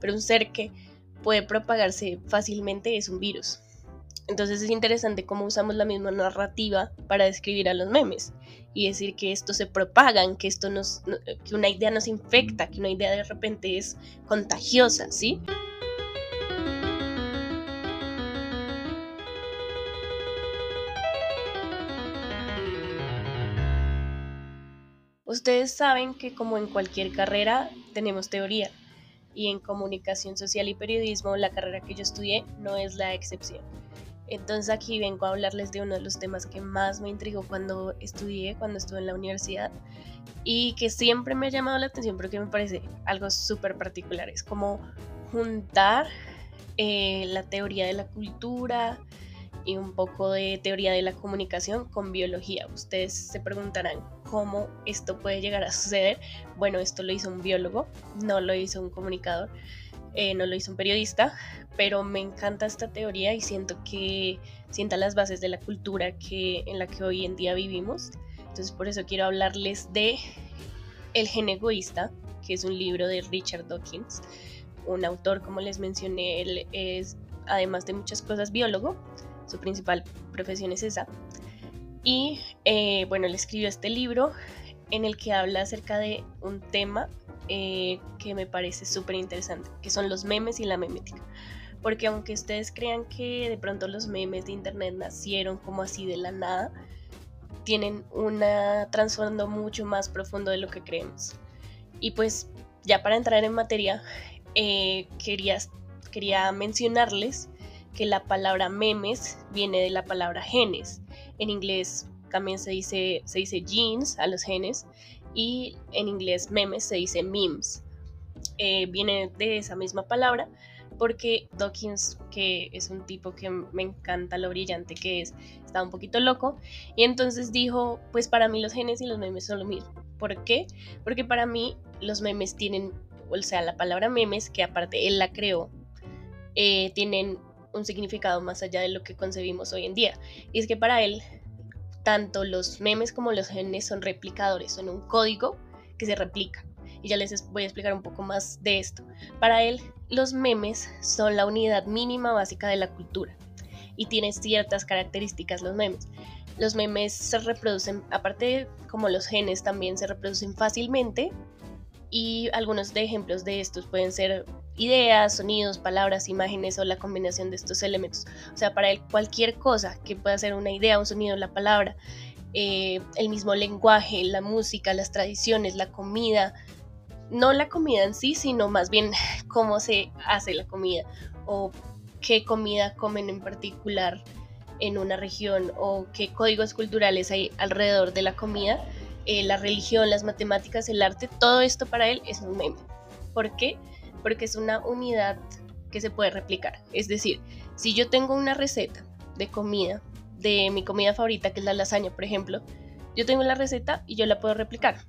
pero un ser que puede propagarse fácilmente es un virus. Entonces es interesante cómo usamos la misma narrativa para describir a los memes y decir que esto se propagan, que esto nos, que una idea nos infecta, que una idea de repente es contagiosa, ¿sí? Ustedes saben que como en cualquier carrera tenemos teoría y en comunicación social y periodismo la carrera que yo estudié no es la excepción. Entonces aquí vengo a hablarles de uno de los temas que más me intrigó cuando estudié, cuando estuve en la universidad y que siempre me ha llamado la atención porque me parece algo súper particular. Es como juntar eh, la teoría de la cultura y un poco de teoría de la comunicación con biología. Ustedes se preguntarán cómo esto puede llegar a suceder. Bueno, esto lo hizo un biólogo, no lo hizo un comunicador. Eh, no lo hizo un periodista, pero me encanta esta teoría y siento que sienta las bases de la cultura que, en la que hoy en día vivimos. Entonces por eso quiero hablarles de El gen egoísta, que es un libro de Richard Dawkins, un autor, como les mencioné, él es, además de muchas cosas, biólogo, su principal profesión es esa. Y eh, bueno, él escribió este libro en el que habla acerca de un tema eh, que me parece súper interesante, que son los memes y la memética. Porque aunque ustedes crean que de pronto los memes de internet nacieron como así de la nada, tienen un trasfondo mucho más profundo de lo que creemos. Y pues ya para entrar en materia, eh, quería, quería mencionarles que la palabra memes viene de la palabra genes. En inglés también se dice, se dice genes a los genes y en inglés memes se dice memes. Eh, viene de esa misma palabra porque Dawkins, que es un tipo que me encanta lo brillante que es, estaba un poquito loco y entonces dijo, pues para mí los genes y los memes son lo mismo. ¿Por qué? Porque para mí los memes tienen, o sea, la palabra memes, que aparte él la creó, eh, tienen un significado más allá de lo que concebimos hoy en día. Y es que para él tanto los memes como los genes son replicadores, son un código que se replica. Y ya les voy a explicar un poco más de esto. Para él, los memes son la unidad mínima básica de la cultura y tienen ciertas características los memes. Los memes se reproducen, aparte como los genes, también se reproducen fácilmente y algunos de ejemplos de estos pueden ser ideas, sonidos, palabras, imágenes o la combinación de estos elementos. O sea, para él cualquier cosa que pueda ser una idea, un sonido, la palabra, eh, el mismo lenguaje, la música, las tradiciones, la comida, no la comida en sí, sino más bien cómo se hace la comida o qué comida comen en particular en una región o qué códigos culturales hay alrededor de la comida eh, la religión, las matemáticas, el arte, todo esto para él es un meme. ¿Por qué? Porque es una unidad que se puede replicar. Es decir, si yo tengo una receta de comida, de mi comida favorita, que es la lasaña, por ejemplo, yo tengo la receta y yo la puedo replicar.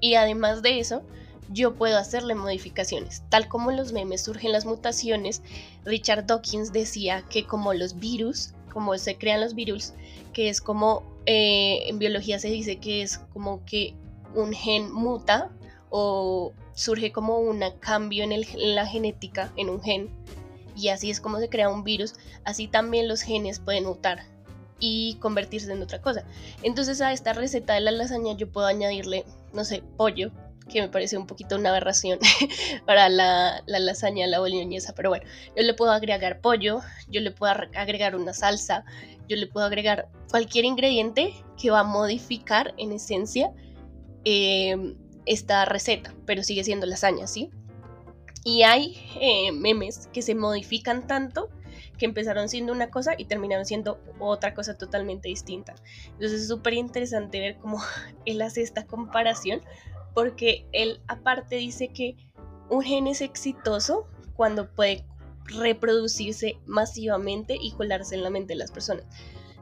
Y además de eso, yo puedo hacerle modificaciones. Tal como los memes surgen las mutaciones, Richard Dawkins decía que como los virus, como se crean los virus, que es como eh, en biología se dice que es como que un gen muta o surge como un cambio en, la genética, en un gen, y así es como se crea un virus, así también los genes pueden mutar y convertirse en otra cosa. Entonces a esta receta de la lasaña yo puedo añadirle, no sé, pollo, que me parece un poquito una aberración para la, la, lasaña, la boloñesa, pero bueno, yo le puedo agregar pollo, yo le puedo agregar una salsa, yo le puedo agregar cualquier ingrediente que va a modificar en esencia em, esta receta, pero sigue siendo lasaña, ¿sí? Y hay eh, memes que se modifican tanto que empezaron siendo una cosa y terminaron siendo otra cosa totalmente distinta. Entonces es súper interesante ver cómo él hace esta comparación porque él aparte dice que un gen es exitoso cuando puede reproducirse masivamente y colarse en la mente de las personas.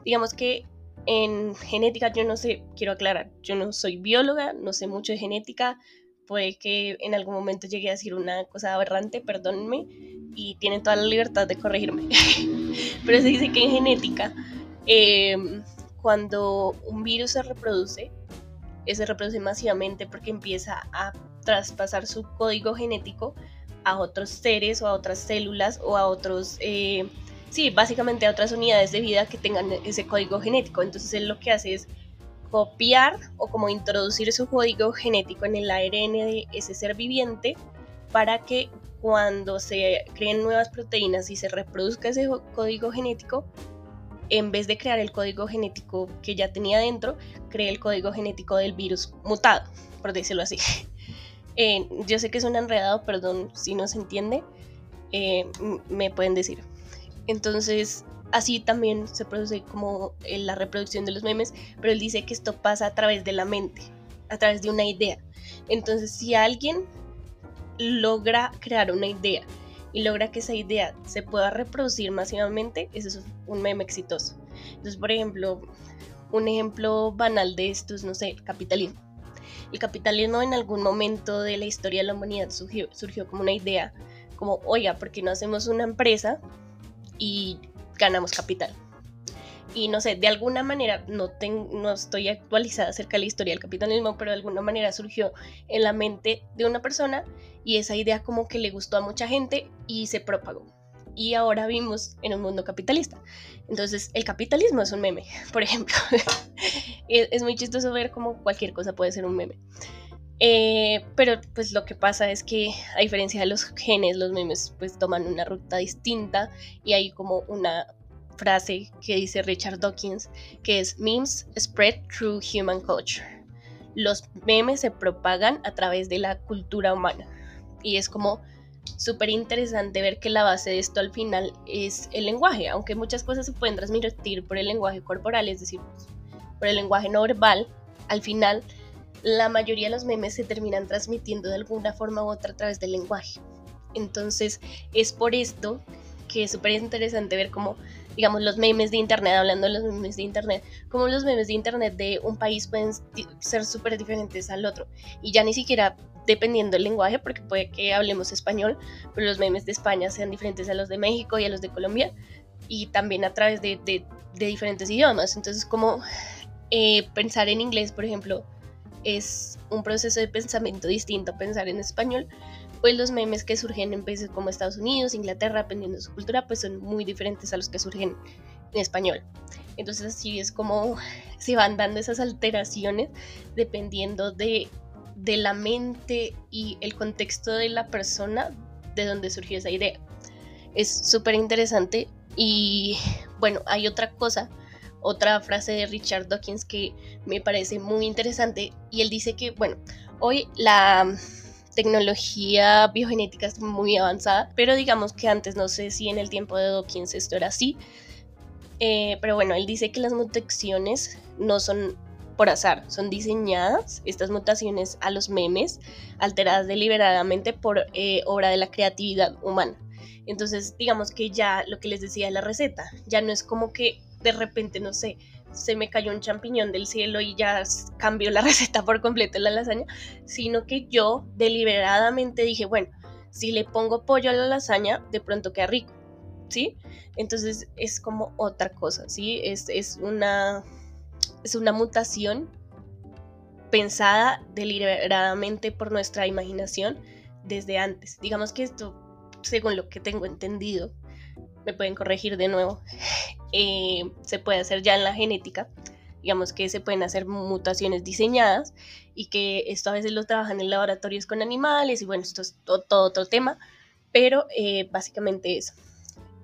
Digamos que en genética yo no sé, quiero aclarar, yo no soy bióloga, no sé mucho de genética, puede que en algún momento llegue a decir una cosa aberrante, perdónenme, y tienen toda la libertad de corregirme. Pero se dice que en genética, em, cuando un virus se reproduce, se reproduce masivamente porque empieza a traspasar su código genético a otros seres o a otras células o a otros, eh, sí, básicamente a otras unidades de vida que tengan ese código genético. Entonces él lo que hace es copiar o como introducir su código genético en el ARN de ese ser viviente para que cuando se creen nuevas proteínas y se reproduzca ese código genético, en vez de crear el código genético que ya tenía dentro, cree el código genético del virus mutado, por decirlo así. Eh, yo sé que es un enredado, perdón si no se entiende, eh, me pueden decir. Entonces, así también se produce como la reproducción de los memes, pero él dice que esto pasa a través de la mente, a través de una idea. Entonces, si alguien logra crear una idea y logra que esa idea se pueda reproducir masivamente, eso es un meme exitoso. Entonces, por ejemplo, un ejemplo banal de esto es, no sé, el capitalismo. El capitalismo en algún momento de la historia de la humanidad surgió, surgió como una idea, como, oiga, ¿por qué no hacemos una empresa y ganamos capital? y no sé, de alguna manera, no, no estoy actualizada acerca de la historia del capitalismo, pero de alguna manera surgió en la mente de una persona y esa idea como que le gustó a mucha gente y se propagó. Y ahora vimos en un mundo capitalista. Entonces, el capitalismo es un meme, por ejemplo. es, muy chistoso ver cómo cualquier cosa puede ser un meme. Eh, pero pues lo que pasa es que a diferencia de los genes, los memes pues toman una ruta distinta y hay como una frase que dice Richard Dawkins, que es memes spread through human culture. Los memes se propagan a través de la cultura humana. Y es como súper interesante ver que la base de esto al final es el lenguaje, aunque muchas cosas se pueden transmitir por el lenguaje corporal, es decir, por el lenguaje no verbal, al final la mayoría de los memes se terminan transmitiendo de alguna forma u otra a través del lenguaje. Entonces es por esto que es súper interesante ver cómo digamos, los memes de Internet, hablando de los memes de Internet, como los memes de Internet de un país pueden ser súper diferentes al otro. Y ya ni siquiera dependiendo del lenguaje, porque puede que hablemos español, pero los memes de España sean diferentes a los de México y a los de Colombia, y también a través de, de, diferentes idiomas. Entonces, como eh, pensar en inglés, por ejemplo, es un proceso de pensamiento distinto a pensar en español, pues los memes que surgen en países como Estados Unidos, Inglaterra, dependiendo de su cultura, pues son muy diferentes a los que surgen en español. Entonces así es como se van dando esas alteraciones dependiendo de, de la mente y el contexto de la persona de donde surgió esa idea. Es súper interesante y bueno, hay otra cosa, otra frase de Richard Dawkins que me parece muy interesante y él dice que, bueno, hoy la tecnología biogenética es muy avanzada, pero digamos que antes no sé si en el tiempo de Dawkins esto era así. Eh, pero bueno, él dice que las mutaciones no son por azar, son diseñadas, estas mutaciones a los memes, alteradas deliberadamente por eh, obra de la creatividad humana. Entonces, digamos que ya lo que les decía de la receta, ya no es como que de repente, no sé, se me cayó un champiñón del cielo y ya cambió la receta por completo la lasaña, sino que yo deliberadamente dije, bueno, si le pongo pollo a la lasaña, de pronto queda rico, ¿sí? Entonces es como otra cosa, ¿sí? Es, es, una, es una mutación pensada deliberadamente por nuestra imaginación desde antes. Digamos que esto, según lo que tengo entendido, me pueden corregir de nuevo, eh, se puede hacer ya en la genética. Digamos que se pueden hacer mutaciones diseñadas y que esto a veces lo trabajan en laboratorios con animales y bueno, esto es todo, otro tema, pero eh, básicamente es,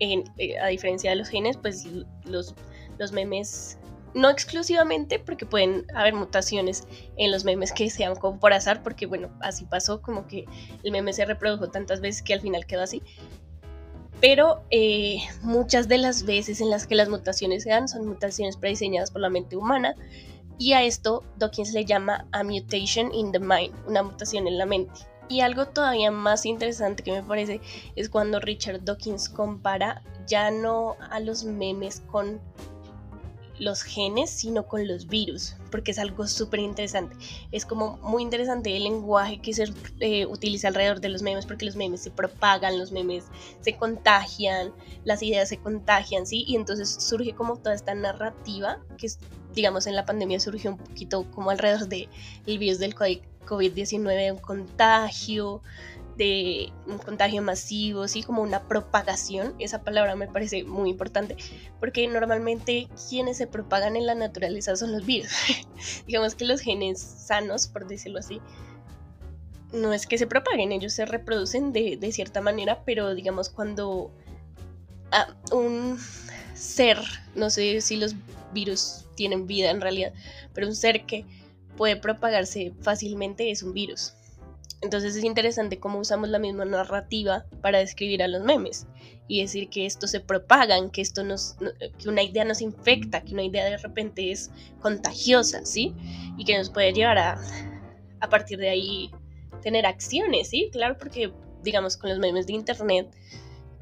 eh, a diferencia de los genes, pues los, los memes, no exclusivamente porque pueden haber mutaciones en los memes que sean como por azar, porque bueno, así pasó, como que el meme se reprodujo tantas veces que al final quedó así, pero eh, muchas de las veces en las que las mutaciones se dan son mutaciones prediseñadas por la mente humana y a esto Dawkins le llama a mutation in the mind, una mutación en la mente. Y algo todavía más interesante que me parece es cuando Richard Dawkins compara ya no a los memes con los genes, sino con los virus, porque es algo súper interesante. Es como muy interesante el lenguaje que se eh, utiliza alrededor de los memes, porque los memes se propagan, los memes se contagian, las ideas se contagian, ¿sí? Y entonces surge como toda esta narrativa que, digamos, en la pandemia surgió un poquito como alrededor del el virus del COVID-19, un contagio, de un contagio masivo, ¿sí? como una propagación. Esa palabra me parece muy importante porque normalmente quienes se propagan en la naturaleza son los virus. Digamos que los genes sanos, por decirlo así, no es que se propaguen, ellos se reproducen de, cierta manera, pero digamos cuando ah, un ser, no sé si los virus tienen vida en realidad, pero un ser que puede propagarse fácilmente es un virus. Entonces es interesante cómo usamos la misma narrativa para describir a los memes y decir que esto se propagan, que esto nos, que una idea nos infecta, que una idea de repente es contagiosa, ¿sí? Y que nos puede llevar a, a partir de ahí tener acciones, ¿sí? Claro, porque digamos con los memes de internet,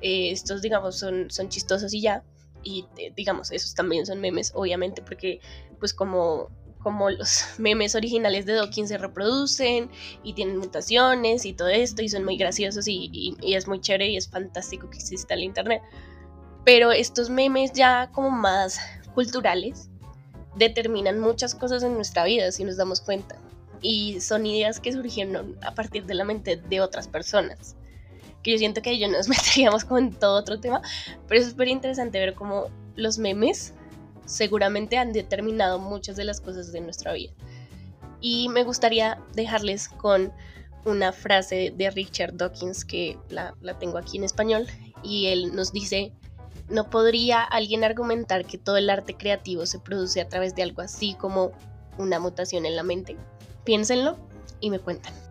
eh, estos digamos son, son chistosos y ya, y eh, digamos esos también son memes, obviamente, porque pues como como los memes originales de Dawkins se reproducen y tienen mutaciones y todo esto y son muy graciosos y, es muy chévere y es fantástico que exista el internet. Pero estos memes ya como más culturales determinan muchas cosas en nuestra vida si nos damos cuenta y son ideas que surgieron a partir de la mente de otras personas que yo siento que ellos nos meteríamos con todo otro tema pero es súper interesante ver cómo los memes seguramente han determinado muchas de las cosas de nuestra vida. Y me gustaría dejarles con una frase de Richard Dawkins que la, tengo aquí en español y él nos dice, ¿no podría alguien argumentar que todo el arte creativo se produce a través de algo así como una mutación en la mente? Piénsenlo y me cuentan.